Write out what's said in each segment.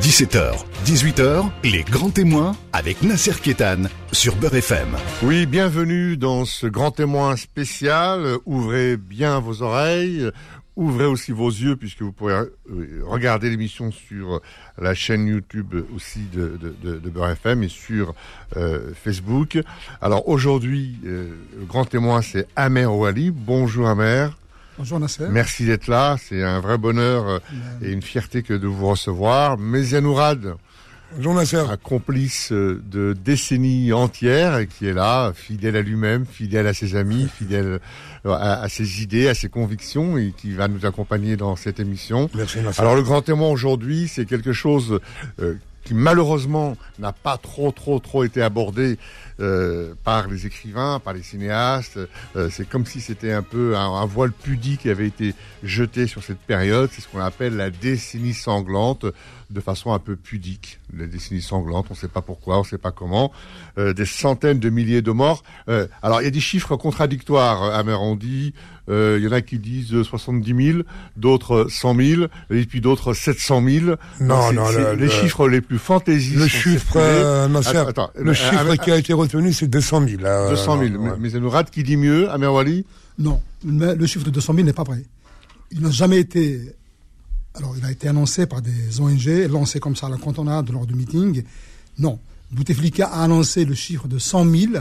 17h, 18h, les grands témoins avec Nasser Kétan sur Beurre FM. Oui, bienvenue dans ce grand témoin spécial. Ouvrez bien vos oreilles, ouvrez aussi vos yeux puisque vous pourrez euh, regarder l'émission sur la chaîne YouTube aussi de, de, FM et sur euh, Facebook. Alors aujourd'hui, euh, le grand témoin c'est Amer Ouali. Bonjour Amer. Bonjour Nasser. Merci d'être là. C'est un vrai bonheur euh, et une fierté que de vous recevoir. Bonjour Nasser. Un complice euh, de décennies entières et qui est là, fidèle à lui-même, fidèle à ses amis, fidèle euh, à, ses idées, à ses convictions et qui va nous accompagner dans cette émission. Merci Nasser. Alors le grand témoin aujourd'hui, c'est quelque chose qui malheureusement n'a pas trop trop trop été abordé euh, par les écrivains, par les cinéastes. Euh, c'est comme si c'était un peu un, voile pudique qui avait été jeté sur cette période. C'est ce qu'on appelle la décennie sanglante, de façon un peu pudique. La décennie sanglante, on ne sait pas pourquoi, on ne sait pas comment. Euh, des centaines de milliers de morts. alors il y a des chiffres contradictoires. Amérondi, il y en a qui disent 70 000, d'autres 100 000, et puis d'autres 700 000. Non, non, les chiffres les plus fantaisistes. Le chiffre, attends, le chiffre qui a été c'est 200 000. 200 000. Mais Zenourad qui dit mieux, Amer Wali? Non, mais le chiffre de 200 000 n'est pas vrai. Il n'a jamais été. Alors, il a été annoncé par des ONG, lancé comme ça à la cantonade lors du meeting. Non. Bouteflika a annoncé le chiffre de 100 000.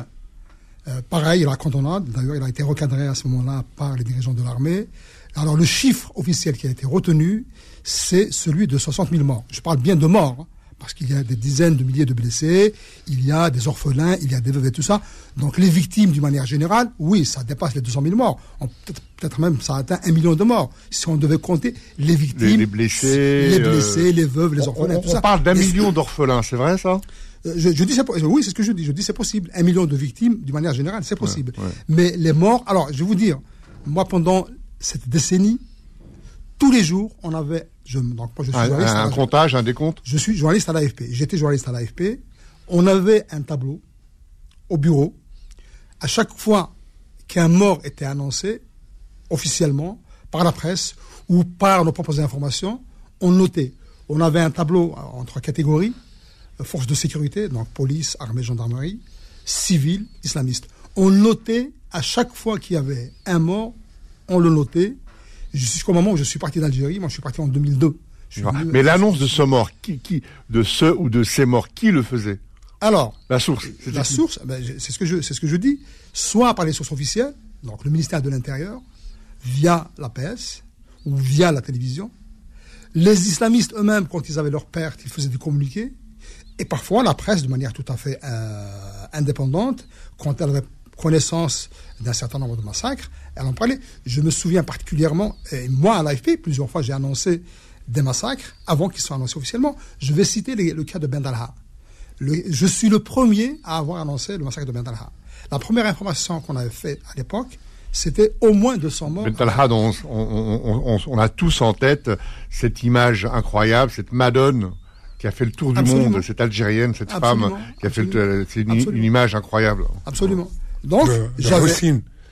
Euh, pareil, à la cantonade. D'ailleurs, il a été recadré à ce moment-là par les dirigeants de l'armée. Alors, le chiffre officiel qui a été retenu, c'est celui de 60 000 morts. Je parle bien de morts. Parce qu'il y a des dizaines de milliers de blessés, il y a des orphelins, il y a des veuves et tout ça. Donc les victimes, d'une manière générale, oui, ça dépasse les 200 000 morts. Peut-être même ça atteint un million de morts. Si on devait compter les victimes, les, blessés, les, blessés, les veuves, les orphelins, on, tout ça. On parle d'un million d'orphelins, c'est vrai ça? Euh, je, dis oui, c'est ce que je dis. Je dis c'est possible. Un million de victimes, d'une manière générale, c'est possible. Mais les morts, alors je vais vous dire, moi pendant cette décennie, tous les jours, on avait je, donc je suis un, un comptage, un décompte? Je suis journaliste à l'AFP. J'étais journaliste à l'AFP. On avait un tableau au bureau. À chaque fois qu'un mort était annoncé, officiellement, par la presse ou par nos propres informations, on notait. On avait un tableau en trois catégories forces de sécurité, donc police, armée, gendarmerie, civil, islamiste. On notait à chaque fois qu'il y avait un mort, on le notait jusqu'au moment où je suis parti d'Algérie. Moi, je suis parti en 2002. Mais l'annonce de ce mort, qui, qui, de ce ou de ces morts, qui le faisait? Alors, la source. La source, ben, c'est ce que je, c'est ce que je dis. Soit par les sources officielles, donc le ministère de l'Intérieur, via la PS ou via la télévision. Les islamistes eux-mêmes, quand ils avaient leur perte, ils faisaient des communiqués. Et parfois, la presse, de manière tout à fait euh, indépendante, quand elle avait connaissance d'un certain nombre de massacres, elle en parlait. Je me souviens particulièrement, et moi à l'AFP, plusieurs fois j'ai annoncé des massacres avant qu'ils soient annoncés officiellement. Je vais citer le cas de Bendalha. je suis le premier à avoir annoncé le massacre de Bendalha. La première information qu'on avait faite à l'époque, c'était au moins 200 morts. Bendalha, on, on, a tous en tête cette image incroyable, cette Madone qui a fait le tour du monde, cette Algérienne, cette femme qui a fait c'est une, image incroyable. Absolument. Donc, j'avais.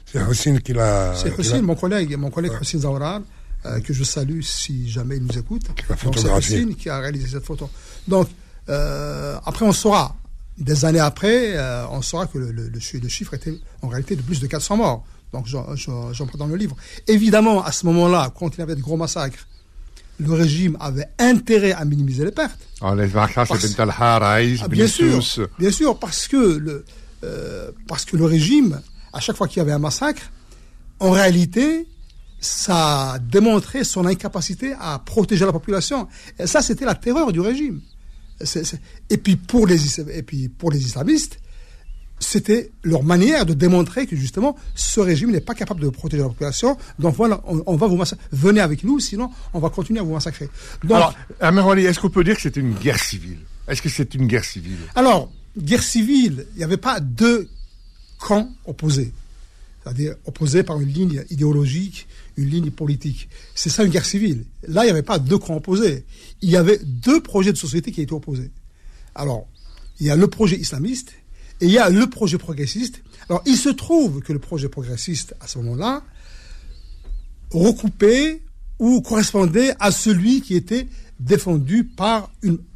C'est Hossein qui l'a. C'est mon collègue, mon collègue ouais. Zawrar, euh, que je salue si jamais il nous écoute. C'est Hossein qui a réalisé cette photo. Donc, euh, après, on saura, des années après, euh, on saura que le, le, le, chiffre était en réalité de plus de 400 morts. Donc, j'en prends dans le livre. Évidemment, à ce moment-là, quand il y avait de gros massacres, le régime avait intérêt à minimiser les pertes. Ah, les c'est ah, bien sûr, bien sûr, parce que le, euh, parce que le régime à chaque fois qu'il y avait un massacre, en réalité, ça démontrait son incapacité à protéger la population. Et ça, c'était la terreur du régime. Et, puis pour les, et puis pour les islamistes, c'était leur manière de démontrer que justement ce régime n'est pas capable de protéger la population. Donc voilà, on, va vous massacrer. Venez avec nous, sinon on va continuer à vous massacrer. Donc, alors, est-ce qu'on peut dire que c'était une guerre civile? Est-ce que c'est une guerre civile? Alors, guerre civile, il n'y avait pas deux camps opposés. C'est-à-dire opposés par une ligne idéologique, une ligne politique. C'est ça une guerre civile. Là, il n'y avait pas deux camps opposés. Il y avait deux projets de société qui étaient opposés. Alors, il y a le projet islamiste et il y a le projet progressiste. Alors, il se trouve que le projet progressiste, à ce moment-là, recoupait ou correspondait à celui qui était défendu par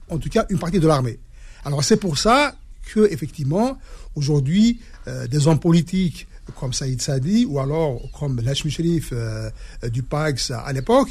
en tout cas une partie de l'armée. Alors c'est pour ça que effectivement aujourd'hui euh, des hommes politiques comme Saïd Sadi ou alors comme Lachmi Sharif euh, du PAX à l'époque,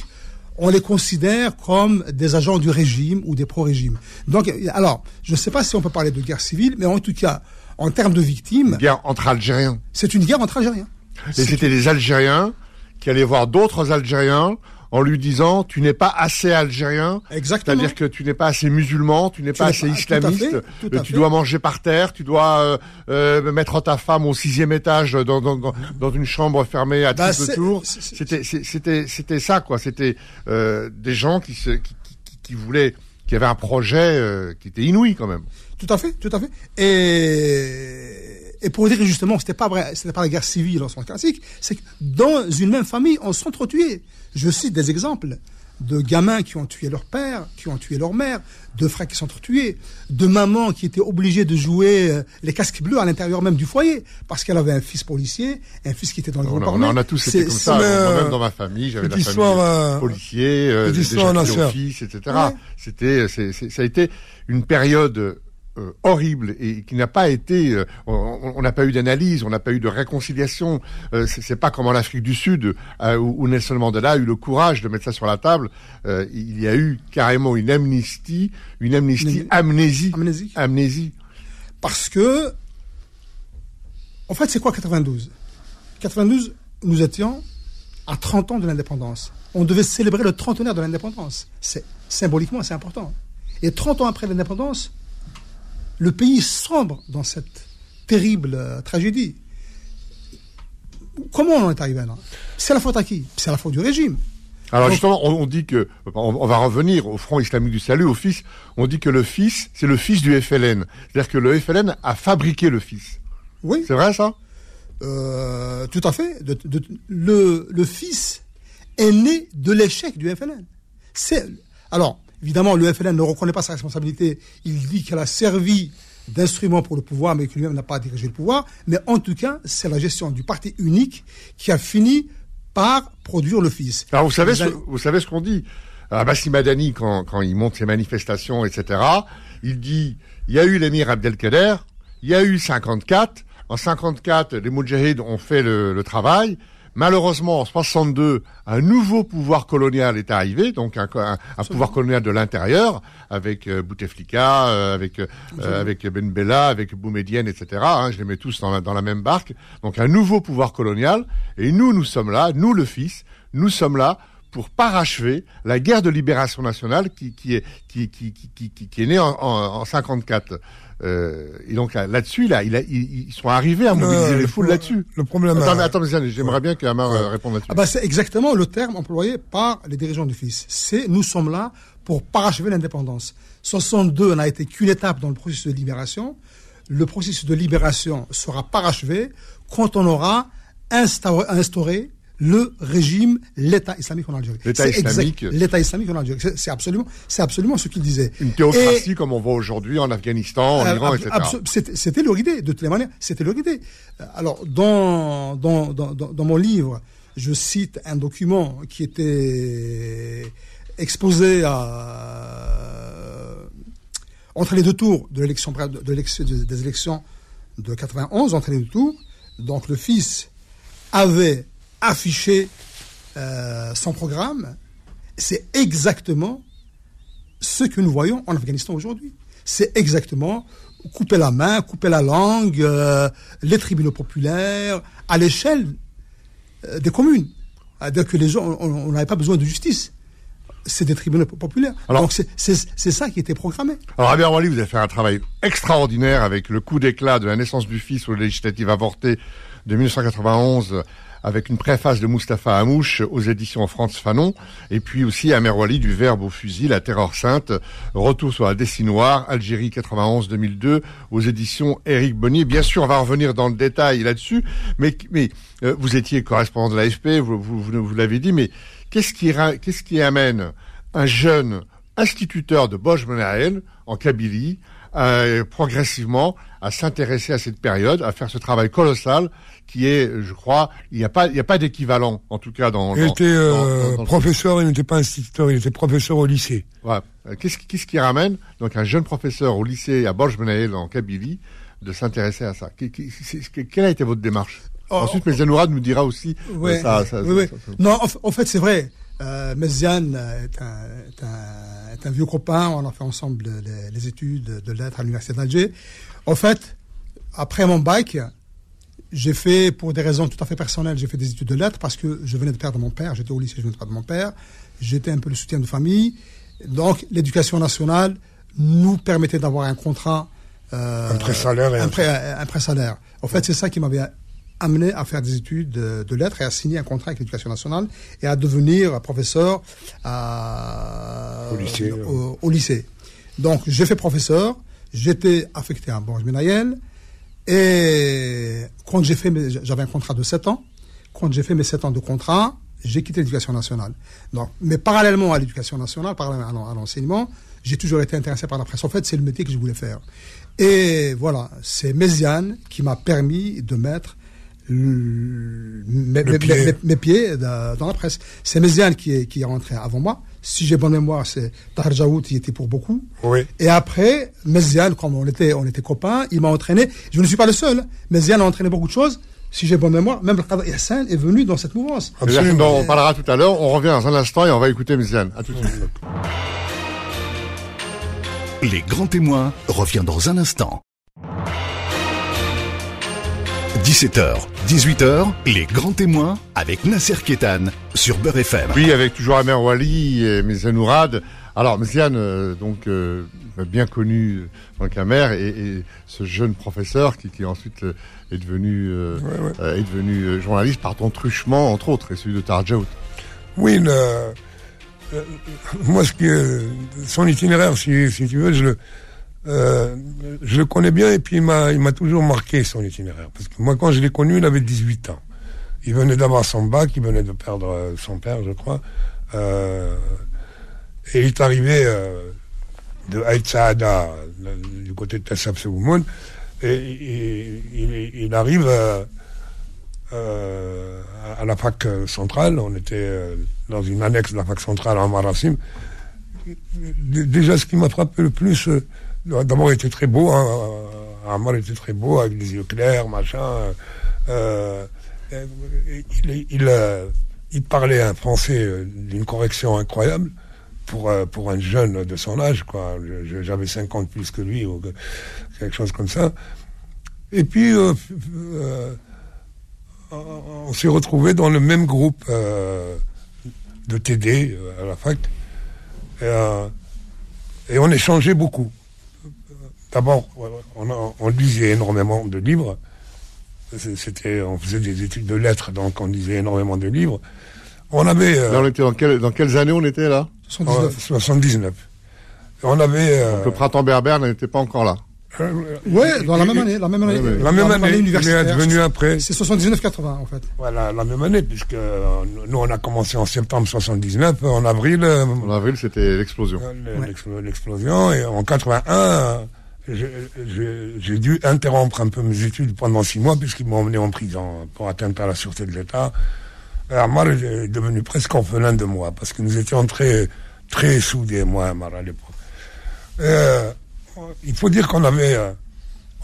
on les considère comme des agents du régime ou des pro-régimes. Donc, alors, je ne sais pas si on peut parler de guerre civile, mais en tout cas, en termes de victimes. Une guerre entre Algériens. C'est une guerre entre Algériens. Et c'était des Algériens qui allaient voir d'autres Algériens en lui disant tu n'es pas assez algérien, c'est-à-dire que tu n'es pas assez musulman, tu n'es pas assez islamiste, euh, tu dois manger par terre, tu dois euh, euh, mettre ta femme au sixième étage dans, dans, dans une chambre fermée à bah, triple tour. C'était c'était c'était ça quoi. C'était des gens qui, se, qui, qui, qui voulaient qui avaient un projet qui était inouï quand même. Tout à fait, tout à fait. Et, et pour dire justement c'était pas vrai, c'était pas la guerre civile en sens classique, c'est que dans une même famille, on s'entretuait. Je cite des exemples de gamins qui ont tué leur père, qui ont tué leur mère, de frères qui sont tués, de mamans qui étaient obligées de jouer euh, les casques bleus à l'intérieur même du foyer, parce qu'elle avait un fils policier, un fils qui était dans le groupe armé. On a tous été comme ça. Moi-même dans ma famille, j'avais la famille euh, policier, euh, des fils, etc. C'était, ça a été une période euh, horrible et qui n'a pas été, euh, on n'a pas eu d'analyse, on n'a pas eu de réconciliation. Euh, c'est pas comme en Afrique du Sud où, Nelson Mandela a eu le courage de mettre ça sur la table. il y a eu carrément une amnistie, une amnistie, amnésie, amnésie, amnésie. Parce que, en fait, c'est quoi 92 92, nous étions à 30 ans de l'indépendance. On devait célébrer le trentenaire de l'indépendance. C'est symboliquement, c'est important. Et 30 ans après l'indépendance, le pays sombre dans cette terrible euh, tragédie. Comment on en est arrivé là? C'est la faute à qui? C'est la faute du régime. Alors justement, on, dit que, on, va revenir au Front islamique du salut, au fils, on dit que le fils, c'est le fils du FLN. C'est-à-dire que le FLN a fabriqué le fils. Oui. C'est vrai ça? Euh, Tout à fait. le, le fils est né de l'échec du FLN. C'est, alors, Évidemment, le FLN ne reconnaît pas sa responsabilité. Il dit qu'elle a servi d'instrument pour le pouvoir, mais que lui-même n'a pas dirigé le pouvoir. Mais en tout cas, c'est la gestion du parti unique qui a fini par produire le fils. Alors vous savez, ce, vous savez ce qu'on dit? Abassi Madani, quand, quand il monte ses manifestations, etc., il dit, il y a eu l'émir Abdelkader, il y a eu 54, en 54, les Moudjahids ont fait le, le travail, Malheureusement, en 62, un nouveau pouvoir colonial est arrivé, donc un, pouvoir colonial de l'intérieur, avec euh, Bouteflika, euh, avec euh, avec Ben Bella, avec Boumedienne, etc. Hein, je les mets tous dans la, dans la même barque. Donc un nouveau pouvoir colonial. Et nous, nous sommes là, nous le fils, nous sommes là pour parachever la guerre de libération nationale qui, qui est qui, qui, qui, qui, est née en, en, en 54. Euh, et donc là-dessus, là, il a, ils, sont arrivés à mobiliser les foules là-dessus. Le problème. Attends, mais attends, j'aimerais bien qu'Amar euh, réponde là-dessus. Ah bah c'est exactement le terme employé par les dirigeants du FIS. C'est nous sommes là pour parachever l'indépendance. 62 n'a été qu'une étape dans le processus de libération. Le processus de libération sera parachevé quand on aura instauré, instauré le régime, l'État islamique en Algérie. L'État islamique. L'État islamique en Algérie. C'est absolument, c'est absolument ce qu'il disait. Une théocratie comme on voit aujourd'hui en Afghanistan, en euh, Iran, etc. C'était leur idée, de toutes les manières. C'était leur idée. Euh, alors, dans, dans, dans, dans mon livre, je cite un document qui était exposé à, entre les deux tours de l'élection, de l'élection, des élections de 91, entre les deux tours. Donc, le fils avait afficher euh, son programme, c'est exactement ce que nous voyons en Afghanistan aujourd'hui. C'est exactement couper la main, couper la langue, euh, les tribunaux populaires, à l'échelle euh, des communes. C'est-à-dire que les gens, on n'avait pas besoin de justice. C'est des tribunaux populaires. Alors, Donc c'est ça qui était programmé. Alors Abir Wali, vous avez fait un travail extraordinaire avec le coup d'éclat de la naissance du fils aux législatives avortées de 1991 avec une préface de Mustapha Hamouche aux éditions France Fanon, et puis aussi à Merwali du Verbe au fusil, la terreur sainte, retour sur la Dessinoire, Algérie 91-2002, aux éditions Éric Bonnier. Bien sûr, on va revenir dans le détail là-dessus, mais, euh, vous étiez correspondant de l'AFP, vous, vous, vous, l'avez dit, mais qu'est-ce qui, qu'est-ce qui amène un jeune instituteur de Bosch en Kabylie euh, progressivement à s'intéresser à cette période, à faire ce travail colossal qui est, je crois, il n'y a pas, il y a pas d'équivalent, en tout cas dans. Il dans- était euh, dans- dans le- professeur, il n'était pas instituteur, il était professeur au lycée. Ouais. Euh, Qu'est-ce qui- qu'est-ce qui ramène donc un jeune professeur au lycée à Borj Benaïl en Kabylie de s'intéresser à ça? Quelle a été votre démarche? Oh, Ensuite, M. Nourad nous dira aussi. euh, Ouais, ça, ça- oui, ça- Non, en fait, c'est vrai. Euh, Meziane est un, est, un, est un vieux copain. On a fait ensemble les, les études de lettres à l'université d'Alger. En fait, après mon bac, j'ai fait, pour des raisons tout à fait personnelles, j'ai fait des études de lettres parce que je venais de perdre mon père. J'étais au lycée, je venais de perdre mon père. J'étais un peu le soutien de famille. Donc, l'éducation nationale nous permettait d'avoir un contrat. Euh, Un pré-salaire un pré- un pré-salaire. En fait, c'est ça qui m'avait amené à faire des études de, de lettres et à signer un contrat avec l'éducation nationale et à devenir professeur à- Au lycée, au, au lycée. Donc, j'ai fait professeur, j'étais affecté à Borges Benayel et quand j'ai fait, j'avais un contrat de 7 ans. Quand j'ai fait mes 7 ans de contrat, j'ai quitté l'éducation nationale. Donc, mais parallèlement à l'éducation nationale, parallèlement à l'en- à l'enseignement, j'ai toujours été intéressé par la presse. En fait, c'est le métier que je voulais faire. Et voilà, c'est Méziane qui m'a permis de mettre mes, Le mes- pied. mes- mes pieds da- dans la presse. C'est Méziane qui est, qui est rentré avant moi. Si j'ai bonne mémoire, c'est Tahar Jaout, il était pour beaucoup. Oui. Et après, Méziane, comme on était, on était copains, il m'a entraîné. Je ne suis pas le seul. Méziane a entraîné beaucoup de choses. Si j'ai bonne mémoire, même le Qadr Hassan est venu dans cette mouvance. Absolument. on parlera tout à l'heure. On revient dans un instant et on va écouter Méziane. À tout de suite. Les grands témoins revient dans un instant. 17h, 18h, les grands témoins avec Nasser Kétan sur Beurre FM. Oui, avec toujours Amer Wali et Méziane Ourad. Alors, Méziane, euh, donc, euh, bien connu euh, dans le Camer, et, et ce jeune professeur qui, qui ensuite euh, est devenu, euh, Ouais, ouais. euh, est devenu euh, journaliste par ton truchement, entre autres, et celui de Tarjaout. Oui, le- euh, moi, ce qui est, son itinéraire, si, si tu veux, je le, euh, je le connais bien et puis il m'a, toujours marqué son itinéraire. Parce que moi, quand je l'ai connu, il avait 18 ans. Il venait d'avoir son bac, il venait de perdre euh, son père, je crois. Euh, et il est arrivé de Haït Saada, du côté de Tassab Soumoun, et, il, arrive à la fac centrale. On était dans une annexe de la fac centrale en Marassim. Déjà, ce qui m'a frappé le plus, d'abord, il était très beau. Hein, était très beau, avec des yeux clairs, machin. euh, euh, euh, il parlait un français d'une correction incroyable pour, pour un jeune de son âge. quoi. J'avais 50 plus que lui, ou que- quelque chose comme ça. Et puis, on s'est retrouvés dans le même groupe de TD à la fac. Et on échangeait beaucoup. D'abord, on, a- on lisait énormément de livres. C'était, on faisait des études de lettres, donc on lisait énormément de livres. On avait euh, Là, on était dans, quel- dans quelles années on était là euh, 79. 79. On avait euh, Le printemps berbère n'était pas encore là. euh, Ouais, dans la même année, la même année. Ouais, euh, la même année, il est universitaire. advenu après. C'est 79-80 en fait. Voilà, la même année, puisque euh, nous on a commencé en septembre 79, en avril, euh, En avril, c'était l'explosion. Ouais. l'explo- l'explosion, et en 81, euh, j'ai- dû interrompre un peu mes études pendant six mois, puisqu'ils m'ont emmené en prison pour atteinte à la sûreté de l'État. Et Amar est devenu presque orphelin de moi, parce que nous étions très, très soudés, moi et Amar, à l'époque. Euh, il faut dire qu'on avait, euh,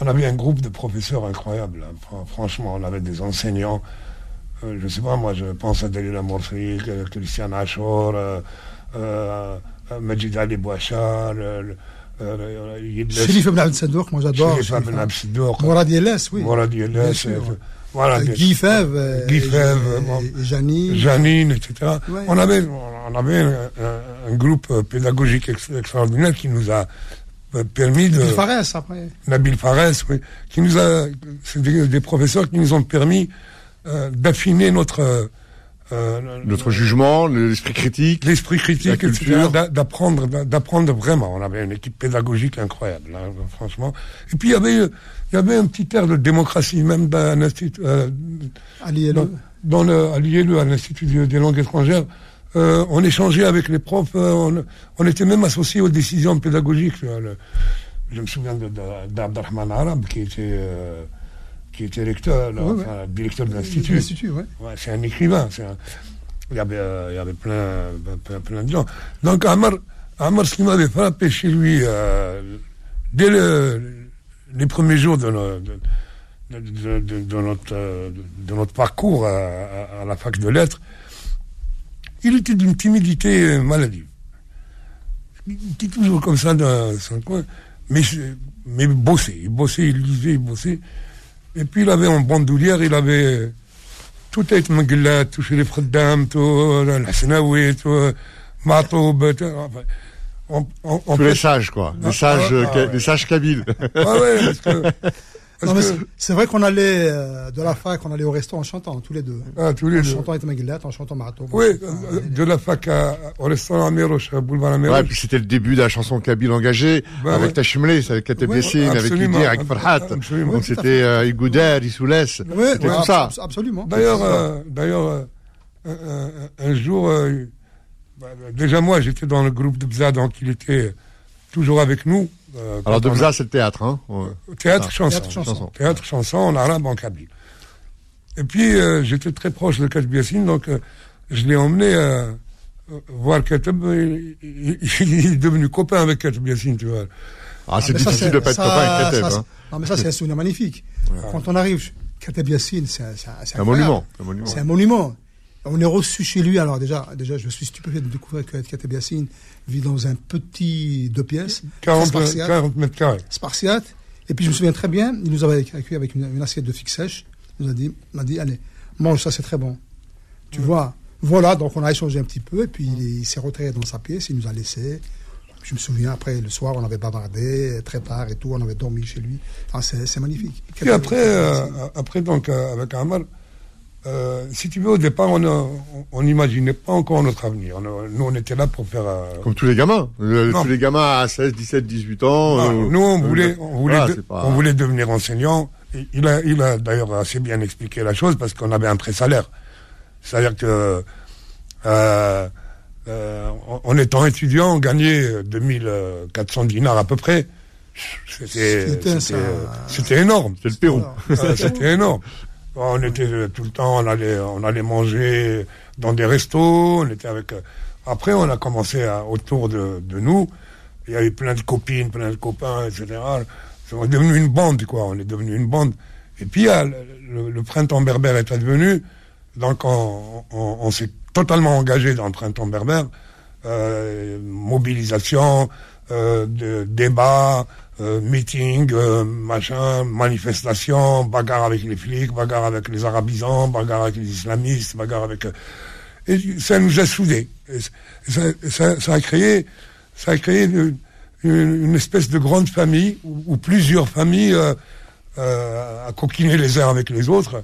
on avait un groupe de professeurs incroyables. hein. Fran- Franchement, on avait des enseignants. Euh, je sais pas, moi, je pense à Dalila Morfi, euh, Christian euh, Majid Ali Bouachar, euh, Yidles- Sherif Ibn Abd Sadouk, moi j'adore. Sherif, Ibn. Absidour, Mourad Yeles, oui. Mourad Yeles, euh, voilà, Euh, Guy Fèvre. euh, Guy Fèvre, et- bon. et Janine. Janine, etc. Ouais. On avait, on avait un, un- groupe euh, pédagogique ex- extraordinaire qui nous a euh, permis de... Bill Fares après. Nabil Fares, oui, qui nous a, c'est des, des professeurs qui nous ont permis euh, d'affiner notre euh, euh, Notre jugement, l'esprit critique. l'esprit critique, la etc., culture. d'a- d'apprendre, d'a- d'apprendre vraiment. On avait une équipe pédagogique incroyable, hein, franchement. Et puis il y avait, il y avait un petit air de démocratie même dans l'institut, euh, dans, dans le, à l'IELE, à l'Institut des langues étrangères. Euh, on échangeait avec les profs, euh, on, on était même associés aux décisions pédagogiques. le- je me souviens d'Abdelrahman Arab, qui était, euh, qui était recteur, directeur de l'Institut. c'est un écrivain. il, y avait, il y avait plein, plein, de gens. Donc, Amar, Amar ce qui m'avait frappé chez lui, dès les premiers jours de, de, notre, de notre parcours à, la fac de lettres, il était d'une timidité maladive. Il était toujours comme ça dans son coin, mais, mais bossait, il bossait, il lisait, il bossait. Et puis il avait en bandoulière, il avait tout est Mglat, tout chez les Freddam, tout euh, la Senaoui, tout euh, Matoub, on, on, tous les sages, quoi. Les ah, sages, ah, euh, ah, les sages kabyles. Ah ouais, parce que c'est vrai qu'on allait euh, de la fac, on allait au resto en chantant tous les deux. Ah, tous les en deux. chantant Etmaguillat, en chantant Marato. Oui, euh, de la fac à, au restaurant Améroche, à boulevard Améroche. Ouais, puis c'était le début de la chanson kabyle engagée, bah, avec ouais. Tachemlé, avec Kateb Yassine, avec Idir, avec Farhat. Donc c'était euh, Igouder, ouais, c'était tout ça. Absolument. D'ailleurs, euh, d'ailleurs, euh, un, jour, bah, déjà moi, j'étais dans le groupe de Bza, donc il était toujours avec nous. Euh, Alors de Bza, c'est le théâtre, hein Théâtre, chanson. Théâtre, chanson. Théâtre, chanson, en arabe, en kabyle. Et puis, euh, j'étais très proche de Katb donc euh, je l'ai emmené voir Katb. Il, il, est devenu copain avec Katb tu vois. Ah, c'est ah, difficile de pas être copain avec Katb. Hein. Non, mais ça, c'est un souvenir magnifique. Quand on arrive, Katb Yassine, c'est un, un, monument. C'est un monument. On est reçu chez lui. Alors déjà, déjà, je suis stupéfait de découvrir que Kateb Yassine vit dans un petit deux pièces. 40, 40 mètres carrés. Spartiate. Et puis je me souviens très bien, il nous avait accueilli avec une, assiette de figue sèche. Il nous a dit, m'a dit, allez, mange ça, c'est très bon. Tu vois. Voilà, donc on a échangé un petit peu, et puis il, s'est retiré dans sa pièce, il nous a laissé. Je me souviens, après, le soir, on avait bavardé très tard et tout, on avait dormi chez lui. c'est magnifique. Et après, euh, après donc, euh, avec Amal, euh, si tu veux, au départ, on n'imaginait pas encore notre avenir. nous, on était là pour faire... Euh, Comme tous les gamins. tous les gamins à 16, 17, 18 ans. Euh, nous, on voulait, on voulait, on voulait devenir enseignant. Il a, il a d'ailleurs assez bien expliqué la chose parce qu'on avait un pré-salaire. C'est-à-dire que, en étant étudiant, on gagnait 2400 dinars à peu près. C'était énorme. C'était le Pérou. C'était énorme. On était tout le temps, on allait, on allait manger dans des restos, on était avec. Euh, après, on a commencé autour de, nous. Il y avait plein de copines, plein de copains, etc. On est devenu une bande, quoi. On est devenu une bande. Et puis, le, printemps berbère est advenu. Donc, on, s'est totalement engagé dans le printemps berbère. Euh, mobilisation, euh, de, débat, euh, meeting, euh, machin, manifestation, bagarre avec les flics, bagarre avec les arabisants, bagarre avec les islamistes, bagarre avec... Euh, et ça nous a soudés. Ça, ça, ça, a créé, ça a créé une, espèce de grande famille, où, plusieurs familles euh, euh, à coquiner les uns avec les autres.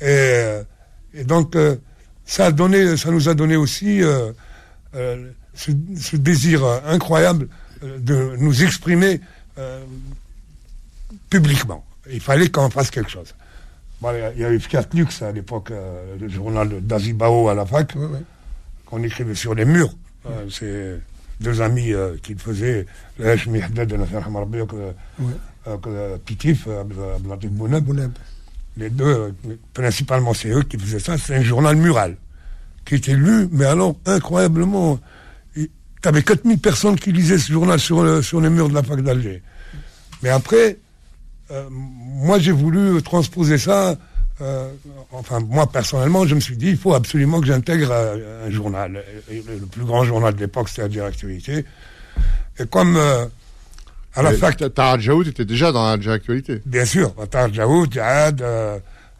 Et, et donc, ça, a donné, ça nous a donné aussi ce, ce, désir incroyable de nous exprimer euh, publiquement. Il fallait qu'on fasse quelque chose. il y avait Fiat Lux à l'époque, euh, le journal d'Azibao à la fac, qu'on écrivait sur les murs. Euh, c'est deux amis qui le faisaient, le Mihdad de la Pitif, Bouneb. Les deux, principalement c'est eux qui faisaient ça, c'est un journal mural, qui était lu, mais alors incroyablement tu avais 4000 personnes qui lisaient ce journal sur, sur les murs de la fac d'Alger. Mais après, euh, moi j'ai voulu transposer ça. Euh, enfin, moi personnellement, je me suis dit, il faut absolument que j'intègre euh, un, journal. le, plus grand journal de l'époque, c'était la Directualité. Et comme à la fac. Tahar Jaoud était déjà dans la Directualité. Bien sûr, Tahar Jaoud, Jahad.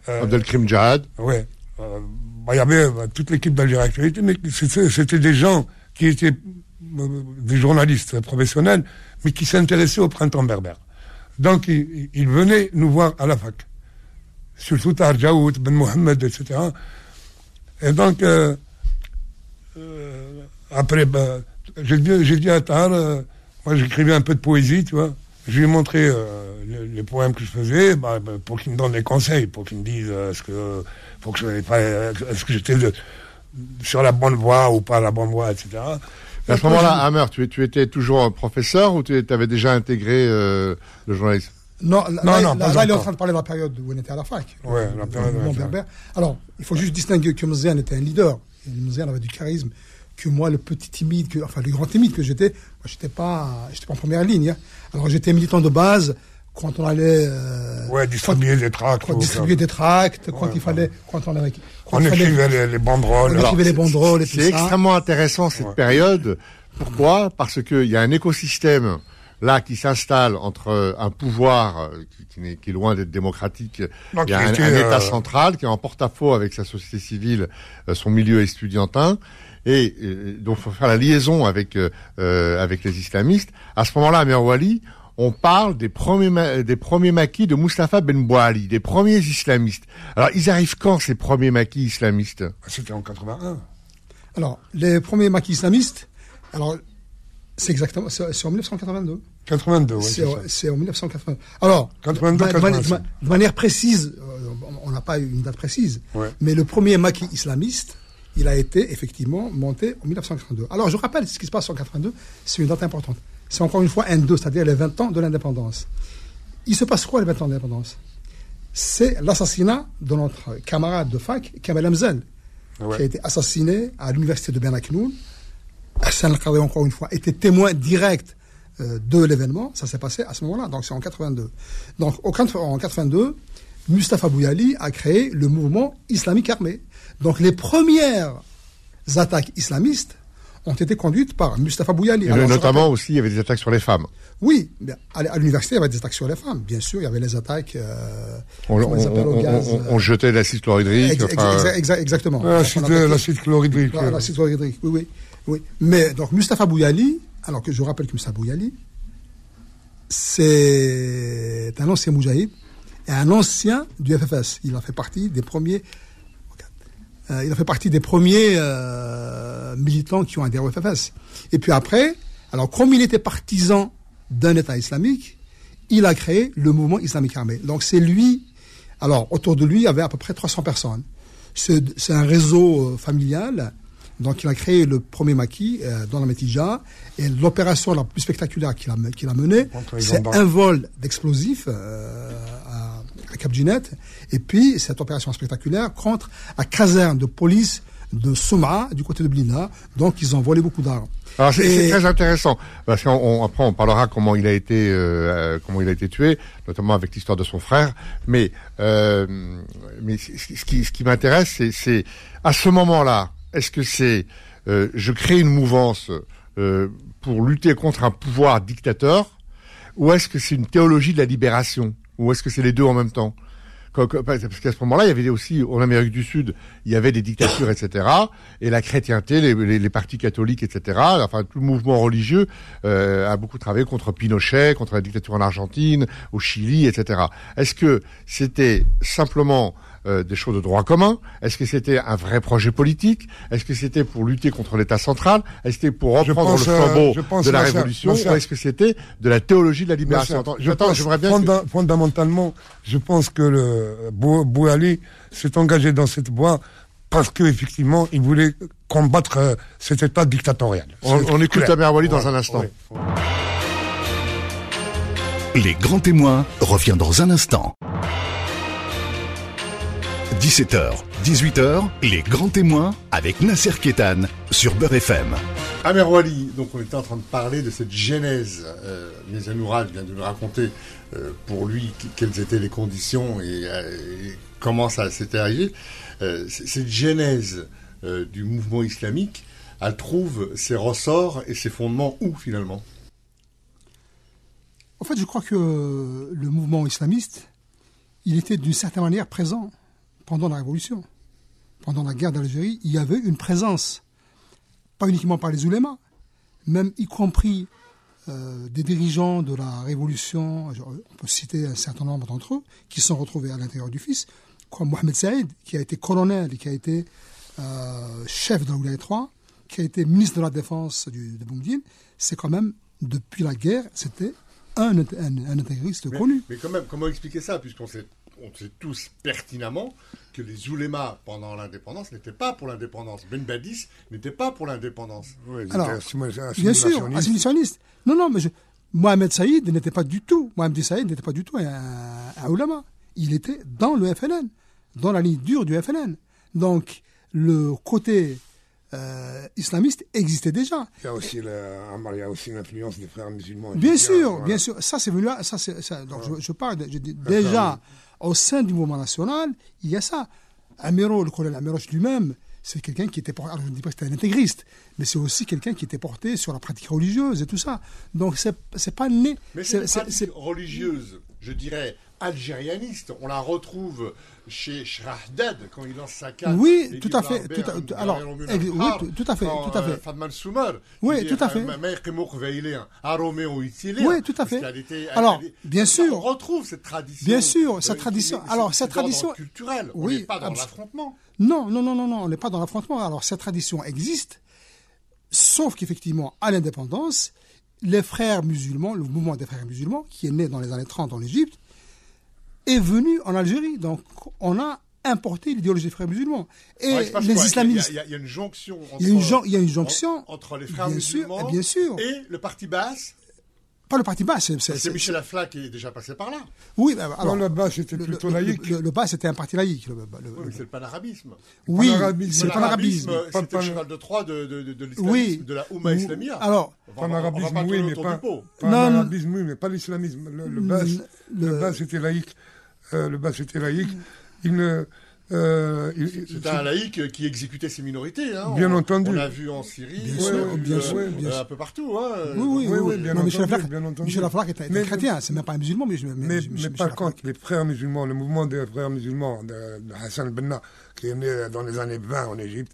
Abdelkrim Jahad. Oui. Bah, il y avait toute l'équipe de la Directualité, mais c'était des gens qui étaient des journalistes professionnels, mais qui s'intéressaient au printemps berbère. Donc, ils, venaient nous voir à la fac. Surtout Tarjaout, Ben Mohamed, etc. Et donc, euh, euh, après, ben, j'ai dit à Tar, euh, moi j'écrivais un peu de poésie, tu vois. Je lui ai montré les, poèmes que je faisais bah, bah, pour qu'il me donne des conseils, pour qu'il me dise est-ce que est-ce que j'étais sur la bonne voie ou pas la bonne voie, etc. À ce moment-là, Hammer, tu, tu, étais toujours professeur ou tu avais déjà intégré euh, le journalisme? Non, là, non, non, là, il est en train de parler de la période où on était à la fac. Oui, la période où Berbère. Alors, il faut juste distinguer que Mzéan était un leader. Et Mzéan avait du charisme. Que moi, le petit timide, que, enfin, le grand timide que j'étais, moi, j'étais pas, j'étais pas en première ligne. Hein. Alors, j'étais militant de base quand on allait. Euh, ouais, distribuer des tracts. Quand, distribuer des tracts, quand il fallait. Quand on avait. on écrivait les, les, banderoles. On écrivait les banderoles et tout ça. C'est extrêmement intéressant cette période. Pourquoi? Parce qu'il y a un écosystème là qui s'installe entre un pouvoir euh, qui, qui, qui est loin d'être démocratique, il y a un, État euh, central qui est en porte-à-faux avec sa société civile, euh, son milieu estudiantin, et, donc il faut faire la liaison avec avec les islamistes. À ce moment-là, à Merwali, on parle des premiers des premiers maquis de Mustafa Ben Bouali, des premiers islamistes. Alors ils arrivent quand ces premiers maquis islamistes? C'était en 81. Alors les premiers maquis islamistes, alors c'est exactement, c'est en 1982. 82, oui. C'est en 1982. Alors, 82, de, manière précise, euh, on n'a pas une date précise, mais le premier maquis islamiste, il a été effectivement monté en 1982. Alors, je rappelle ce qui se passe en 82, c'est une date importante. C'est encore une fois N2, c'est-à-dire les 20 ans de l'indépendance. Il se passe quoi les 20 ans de l'indépendance C'est l'assassinat de notre camarade de fac, Kamel Amzel, qui a été assassiné à l'université de Bernaknoun Hassan al encore une fois, était témoin direct euh, de l'événement. Ça s'est passé à ce moment-là, donc c'est en 82. Donc en 82, Mustafa Bouyali a créé le mouvement islamique armé. Donc les premières attaques islamistes ont été conduites par Mustafa Bouyali. Et notamment aussi, il y avait des attaques sur les femmes. Oui, à l'université, il y avait des attaques sur les femmes. Bien sûr, il y avait les attaques. Euh, on, on, on, gaz, on, jetait l'acide chlorhydrique. exactement. L'acide chlorhydrique. L'acide chlorhydrique, oui, oui. Oui, mais donc Mustafa Bouyali, alors que je rappelle que Mustafa Bouyali, c'est un ancien moujahid et un ancien du FFS. Il a fait partie des premiers. Euh, il a fait partie des premiers euh, militants qui ont adhéré au FFS. Et puis après, alors comme il était partisan d'un État islamique, il a créé le mouvement islamique armé. Donc c'est lui. Alors autour de lui, il y avait à peu près 300 personnes. C'est un réseau euh, familial donc il a créé le premier maquis euh, dans la Métija et l'opération la plus spectaculaire qu'il a, qu'il a menée, c'est un vol d'explosifs à, à Cap et puis cette opération spectaculaire contre la caserne de police de Soma du côté de Blina. Donc ils ont volé beaucoup d'armes. Alors c'est très intéressant parce qu'après on parlera comment il a été euh, comment il a été tué, notamment avec l'histoire de son frère. Mais euh, mais ce qui ce qui m'intéresse c'est à ce moment-là est-ce que c'est euh, je crée une mouvance euh, pour lutter contre un pouvoir dictateur, ou est-ce que c'est une théologie de la libération, ou est-ce que c'est les deux en même temps parce qu'à ce moment-là, il y avait aussi en Amérique du Sud, il y avait des dictatures, etc. Et la chrétienté, les, partis catholiques, etc. Enfin, tout le mouvement religieux euh, a beaucoup travaillé contre Pinochet, contre la dictature en Argentine, au Chili, etc. Est-ce que c'était simplement euh, des choses de droit commun. Est-ce que c'était un vrai projet politique? Est-ce que c'était pour lutter contre l'État central? Est-ce que c'était pour reprendre le flambeau euh, de la révolution? Ou est-ce que c'était de la théologie de la libération? J'aimerais bien fondamentalement, je pense que le Bouali s'est engagé dans cette voie parce qu'effectivement, il voulait combattre euh, cet État dictatorial. On, écoute Tamer Wali dans un instant. Les grands témoins revient dans un instant. 17h, 18h, les grands témoins avec Nasser Kétan sur Beurre FM. Amer Wali, donc on était en train de parler de cette genèse. Euh, vient de nous raconter euh, pour lui quelles étaient les conditions et, euh, comment ça s'était arrivé. Euh, cette genèse du mouvement islamique, elle trouve ses ressorts et ses fondements où finalement? En fait, je crois que le mouvement islamiste, il était d'une certaine manière présent pendant la Révolution, pendant la guerre d'Algérie, il y avait une présence, pas uniquement par les oulémas, même y compris euh, des dirigeants de la Révolution, on peut citer un certain nombre d'entre eux, qui sont retrouvés à l'intérieur du fils, comme Mohamed Saïd, qui a été colonel et qui a été euh, chef de la Oulaya 3, qui a été ministre de la Défense du, de Boumdine, c'est quand même, depuis la guerre, c'était un, un, intégriste connu. Mais quand même, comment expliquer ça, puisqu'on sait on sait tous pertinemment que les oulémas pendant l'indépendance n'étaient pas pour l'indépendance. Ben Badis n'était pas pour l'indépendance. Alors, Bien sûr, assimilationniste. Non, non, mais je- Mohamed Saïd n'était pas du tout, Mohamed Saïd n'était pas du tout un, un ulama. Il était dans le FLN, dans la ligne dure du FLN. Donc, le côté euh, islamiste existait déjà. Il y a aussi l'influence des frères musulmans. Bien sûr, bien sûr. Ça, c'est venu. Ça, donc, je, je parle, de- je dis, déjà, au sein du mouvement national, il y a ça. Amiro, le colonel Amiroche lui-même, c'est quelqu'un qui était porté, alors je ne dis pas que c'était un intégriste, mais c'est aussi quelqu'un qui était porté sur la pratique religieuse et tout ça. Donc, c'est, c'est pas né. Mais c'est, c'est une c'est- pratique c'est- religieuse, je dirais, algérianiste. On la retrouve chez Shrahdad quand il lance sa carte. Oui, et tout à fait, tout à- alors, oui, tout- à fait, tout à fait. euh, Fadman Soumar. Oui, tout à fait. euh, Oui, tout à fait. Alors, bien sûr. On retrouve cette tradition. Bien sûr, euh, cette tradition. Alors, cette tradition- culturel. On Oui, n'est pas dans l'affrontement. Non, non, non, non, non, on n'est pas dans l'affrontement. Alors, cette tradition existe, sauf qu'effectivement, à l'indépendance, les frères musulmans, le mouvement des frères musulmans, qui est né dans les années 30 en Égypte, est venu en Algérie. Donc, on a importé l'idéologie des frères musulmans. Et Ouais, les quoi Il y a- islamistes. Il y, a- il y a une jonction entre, Il y a une jon- il y a une jonction, en- entre les frères bien sûr, musulmans bien sûr. et le parti basse. Pas le parti bas, c'est. Michel Aflaq qui est déjà passé par là. Oui, bah, Non, alors. là-bas, c'était le, plutôt le- laïque. le- le bas, c'était un parti laïque. le- le- le- Oui, c'est le panarabisme. oui, panarabisme. c'est le panarabisme. C'était le cheval de Troie de, de, de, de l'islamisme, Oui. de la Oumma Islamia. Alors, Panarabisme, oui, mais pas, du pot. pas Non, arabisme, oui, mais pas l'islamisme. Le, le bas, le- le bas, c'était laïque. Euh, le bas, c'était laïque. Il ne, euh, il- C'était un laïc qui exécutait ses minorités. Hein. Bien on, entendu. On l'a vu en Syrie, Bien on sûr, bien euh, sûr, euh, bien sûr. un peu partout. Hein. Oui, oui, Oui, oui. bien non, entendu, Aflaq, bien entendu. Michel Aflaq est un, est Mais- chrétien, c'est même pas un musulman, mais, mais, Mais, mais par contre, les frères musulmans, le mouvement des frères musulmans de, de Hassan al-Banna, qui est né dans les années 20 en Égypte,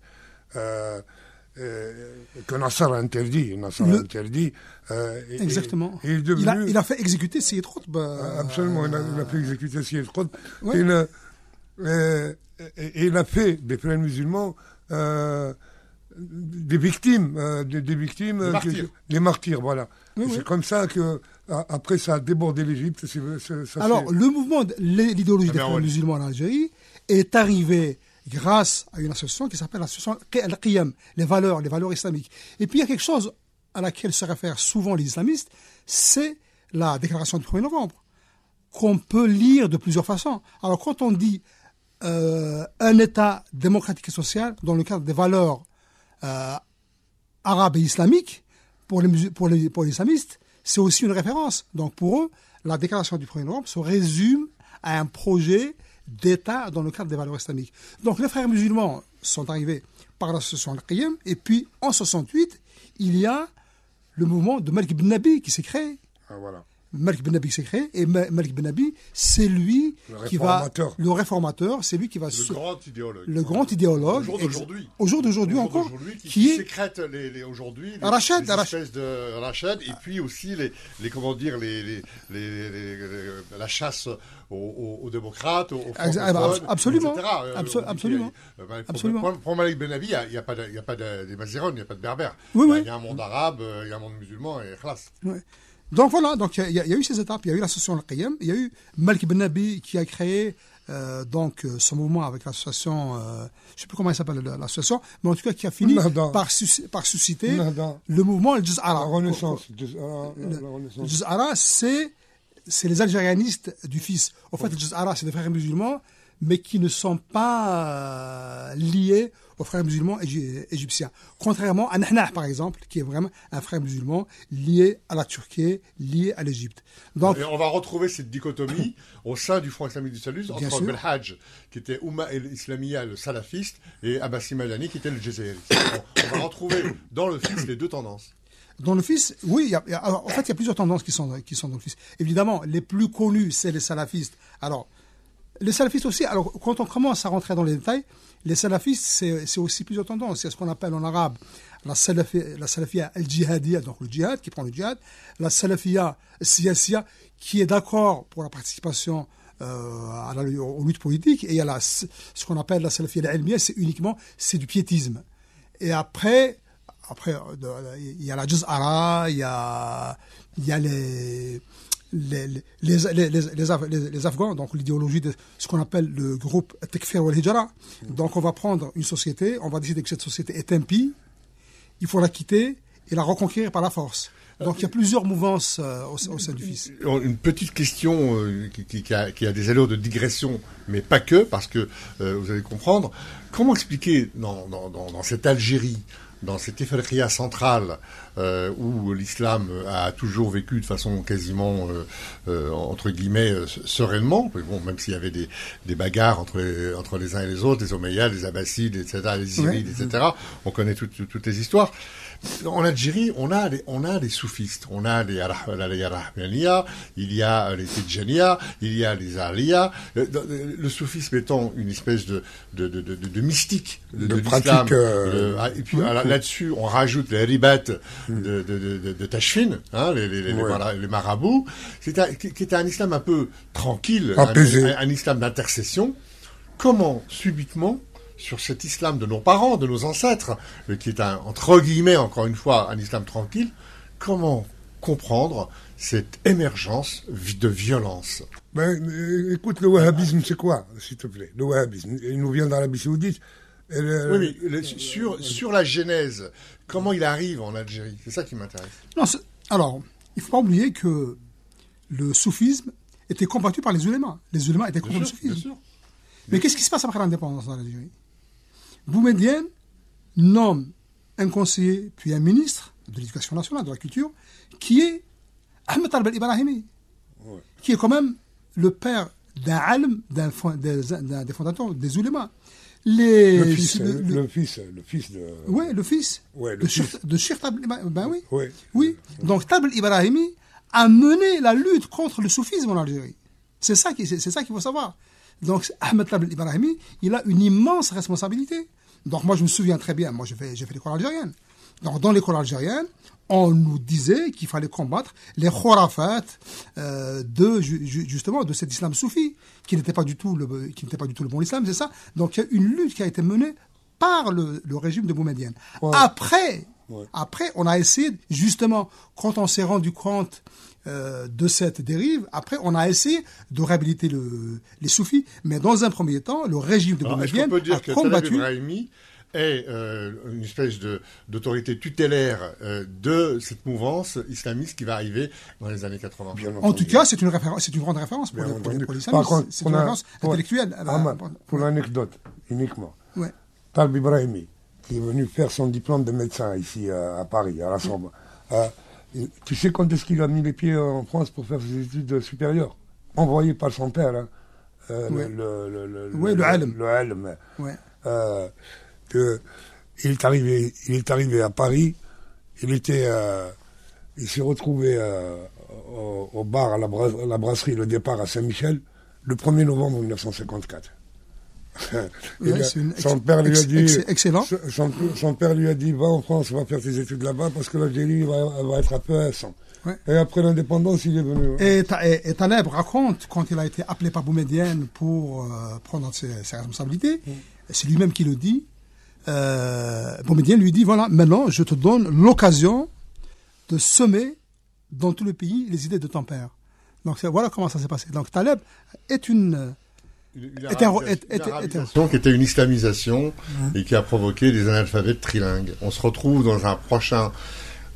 euh, que Nasser a interdit, Nasser a interdit. euh, Exactement. et il est il, devenu... a, il a fait exécuter Syed Qutb. euh, Absolument, il a, il a fait exécuter Syed. Ouais. Il, a- euh, et, et il a fait des frères musulmans euh, des victimes, euh, des, des victimes, martyrs. des martyrs, voilà. Oui, Et oui. C'est comme ça que après ça a débordé l'Égypte. Alors, le mouvement, l'idéologie Ah des ben, frères ouais. musulmans en Algérie est arrivé grâce à une association qui s'appelle l'association Al-Qiyam, les valeurs, les valeurs islamiques. Et puis il y a quelque chose à laquelle se réfèrent souvent les islamistes, c'est la déclaration du 1er novembre, qu'on peut lire de plusieurs façons. Alors quand on dit euh, un État démocratique et social dans le cadre des valeurs euh, arabes et islamiques, pour les, pour pour les islamistes, c'est aussi une référence. Donc pour eux, la déclaration du 1er novembre se résume à un projet d'État dans le cadre des valeurs islamiques. Donc les frères musulmans sont arrivés par l'association Al-Qiyam, et puis en 68, il y a le mouvement de Malik ibn Nabi qui s'est créé. Ah, voilà. Malik Ben Nabi s'est créé, et Ma- Malik Ben Nabi, c'est lui qui va... Le réformateur, c'est lui qui va... Le se- grand idéologue. le grand idéologue. Au jour d'aujourd'hui. Au jour d'aujourd'hui Au jour encore. qui, est... sécrète les, les- aujourd'hui les, Rachad, les espèces de Rachad et puis aussi les, les comment dire les, la chasse aux, aux- aux démocrates, aux Ex- francophones, absolument. etc. Euh, dit absolument. euh, pour- Absolument. Pour, Malik Ben Abi, il n'y a, pas, de- il y a pas de- des il n'y a pas de Berbères. Oui, il, y a, oui. il y a un monde arabe, euh, il y a un monde musulman et classe. Ouais. Donc voilà, donc il y, a- il y a eu ces étapes. Il y a eu l'association Al-Qiyam, il y a eu Malik Ben Nabi qui a créé euh, donc euh, son mouvement avec l'association, euh, je ne sais plus comment il s'appelle la- l'association, mais en tout cas qui a fini par, sus- par susciter le mouvement. Renaissance. Ah, la- la Le Renaissance. Jaz'ara, c'est c'est les algérianistes du fils. En fait, le Jaz'ara, c'est des frères musulmans, mais qui ne sont pas euh, liés aux frères musulmans égy- égyptiens. Contrairement à Nahnah, par exemple, qui est vraiment un frère musulman lié à la Turquie, lié à l'Égypte. Donc, Et on va retrouver cette dichotomie au sein du Front islamique du salut entre. Belhadj, qui était Oumma el-Islamia, le salafiste, et Abbasi Madani, qui était le Jazairi. On, va retrouver dans le fils les deux tendances. Dans le fils, oui, il y a- il y a- alors, en fait, il y a plusieurs tendances qui sont, qui sont dans le fils. Évidemment, les plus connus, c'est les salafistes. Alors, les salafistes aussi, alors, quand on commence à rentrer dans les détails, les salafistes, c'est aussi plusieurs tendances. C'est ce qu'on appelle en arabe la, salafi, la salafia al-jihadiyya, donc le djihad, qui prend le djihad, la salafia siyasiya, qui est d'accord pour la participation euh, à la, aux luttes politiques, et il y a la, ce qu'on appelle la salafia al-ilmiya, c'est uniquement, c'est du piétisme. Et après, après, il y a la Jaz'ara, il y a, il y a les, les, les, les, les, Afghans, donc l'idéologie de ce qu'on appelle le groupe Tekfir wal Hijra. Donc on va prendre une société, on va décider que cette société est impie, il faut la quitter et la reconquérir par la force. Donc il y a plusieurs mouvances euh, au, sein du fils. Une petite question euh, qui, a, qui, a, des allures de digression, mais pas que, parce que euh, vous allez comprendre. Comment expliquer dans, dans cette Algérie dans cette Ifriqiya centrale euh, où l'islam a toujours vécu de façon quasiment euh, euh, entre guillemets sereinement, bon, même s'il y avait des, des bagarres entre les, entre les uns et les autres, les Omeyyades, les Abbassides, etc., les ouais. etc. On connaît tout, tout, toutes les histoires. En Algérie, on a des, on a des soufistes, on a les Rahmaniya, il y a les Tidjaniya, il y a les Aliya. Le soufisme étant une espèce de, de, de, de, de mystique de, pratique. Euh... et puis là-dessus, on rajoute les ribat de, de, de, Tachfin, hein, les, les, ouais. les, les, marabouts, qui était un islam un peu tranquille, un, un, un islam d'intercession. Comment, subitement, sur cet islam de nos parents, de nos ancêtres, qui est un, entre guillemets, encore une fois, un islam tranquille, comment comprendre cette émergence de violence? Ben, Écoute, le wahhabisme, c'est quoi, s'il te plaît? Le wahhabisme, il nous vient d'Arabie Saoudite. Le... Oui, mais le, sur, sur la genèse, comment il arrive en Algérie? C'est ça qui m'intéresse. Non, alors, il ne faut pas oublier que le soufisme était combattu par les ulémas. Les ulémas étaient contre le soufisme. Mais qu'est-ce qui se passe après l'indépendance en Algérie Boumedienne nomme un conseiller puis un ministre de l'éducation nationale, de la culture, qui est Ahmed Talib al-Ibrahimi, ouais. qui est quand même le père d'un alm, d'un des fondateurs des ulémas. Les, le, fils, le, le, le, fils, le fils de. Oui, le fils. Ouais, le de, fils. Tab Ben oui. Ouais. Oui. Donc Tab Ibrahimi a mené la lutte contre le soufisme en Algérie. C'est ça qu'il faut savoir. Donc Ahmed Tab Ibrahimi, il a une immense responsabilité. Donc moi, je me souviens très bien, moi j'ai fait, fait l'école algérienne. Donc dans l'école algérienne, on nous disait qu'il fallait combattre les khorafat euh, de justement de cet islam soufi qui n'était pas du tout le qui n'était pas du tout le bon islam, c'est ça. Donc il y a une lutte qui a été menée par le, le régime de Boumedienne. Ouais. Après, ouais. après, on a essayé justement quand on s'est rendu compte euh, de cette dérive. Après, on a essayé de réhabiliter le, les soufis, mais dans un premier temps, le régime de Boumedienne a que combattu. est euh, une espèce d'autorité tutélaire euh, de cette mouvance islamiste qui va arriver dans les années 80. Bien en tout cas, c'est une, c'est une grande référence pour, les, pour, les, pour les islamistes. C'est une référence pour, intellectuelle. Ahmad, pour l'anecdote, uniquement. Ouais. Talb Ibrahimi, qui est venu faire son diplôme de médecin ici à Paris, à la Sorbonne. Tu sais quand est-ce qu'il a mis les pieds en France pour faire ses études supérieures Envoyé par son père, hein, euh, le, le. Euh, que il est arrivé, il est arrivé à Paris. Il était, euh, il s'est retrouvé euh, au, au, bar à la, bras, à la, brasserie Le Départ à Saint-Michel le 1er novembre 1954. Son père lui a dit, excellent. Son, son, père lui a dit, va en France, va faire tes études là-bas parce que l'Algérie va, va, être un peu à 100. Ouais. Et après l'indépendance, il est venu. Et, et, et Taleb raconte quand il a été appelé par Boumedienne pour euh, prendre ses, ses responsabilités, mm. c'est lui-même qui le dit. Euh, Boumedienne lui dit voilà, maintenant je te donne l'occasion de semer dans tout le pays les idées de ton père. Donc voilà comment ça s'est passé. Donc Taleb est une une, était, était, qui était une islamisation et qui a provoqué des analphabètes trilingues. On se retrouve dans un prochain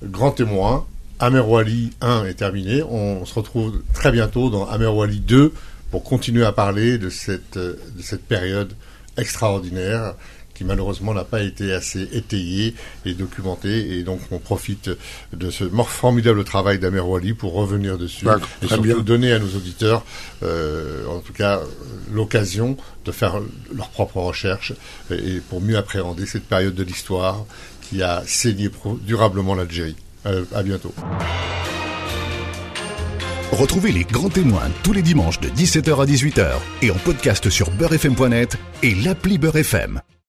grand témoin. Amerwali 1 est terminé. On se retrouve très bientôt dans Amerwali 2 pour continuer à parler de cette, de cette période extraordinaire qui malheureusement n'a pas été assez étayé et documenté. Et donc on profite de ce formidable travail d'Amer Wali pour revenir dessus et surtout bien. donner à nos auditeurs, euh, en tout cas, l'occasion de faire leurs propres recherches et pour mieux appréhender cette période de l'histoire qui a saigné durablement l'Algérie. Euh, à bientôt. Retrouvez les grands témoins tous les dimanches de 17h à 18h et en podcast sur beurrefm.net et l'appli Beurrefm.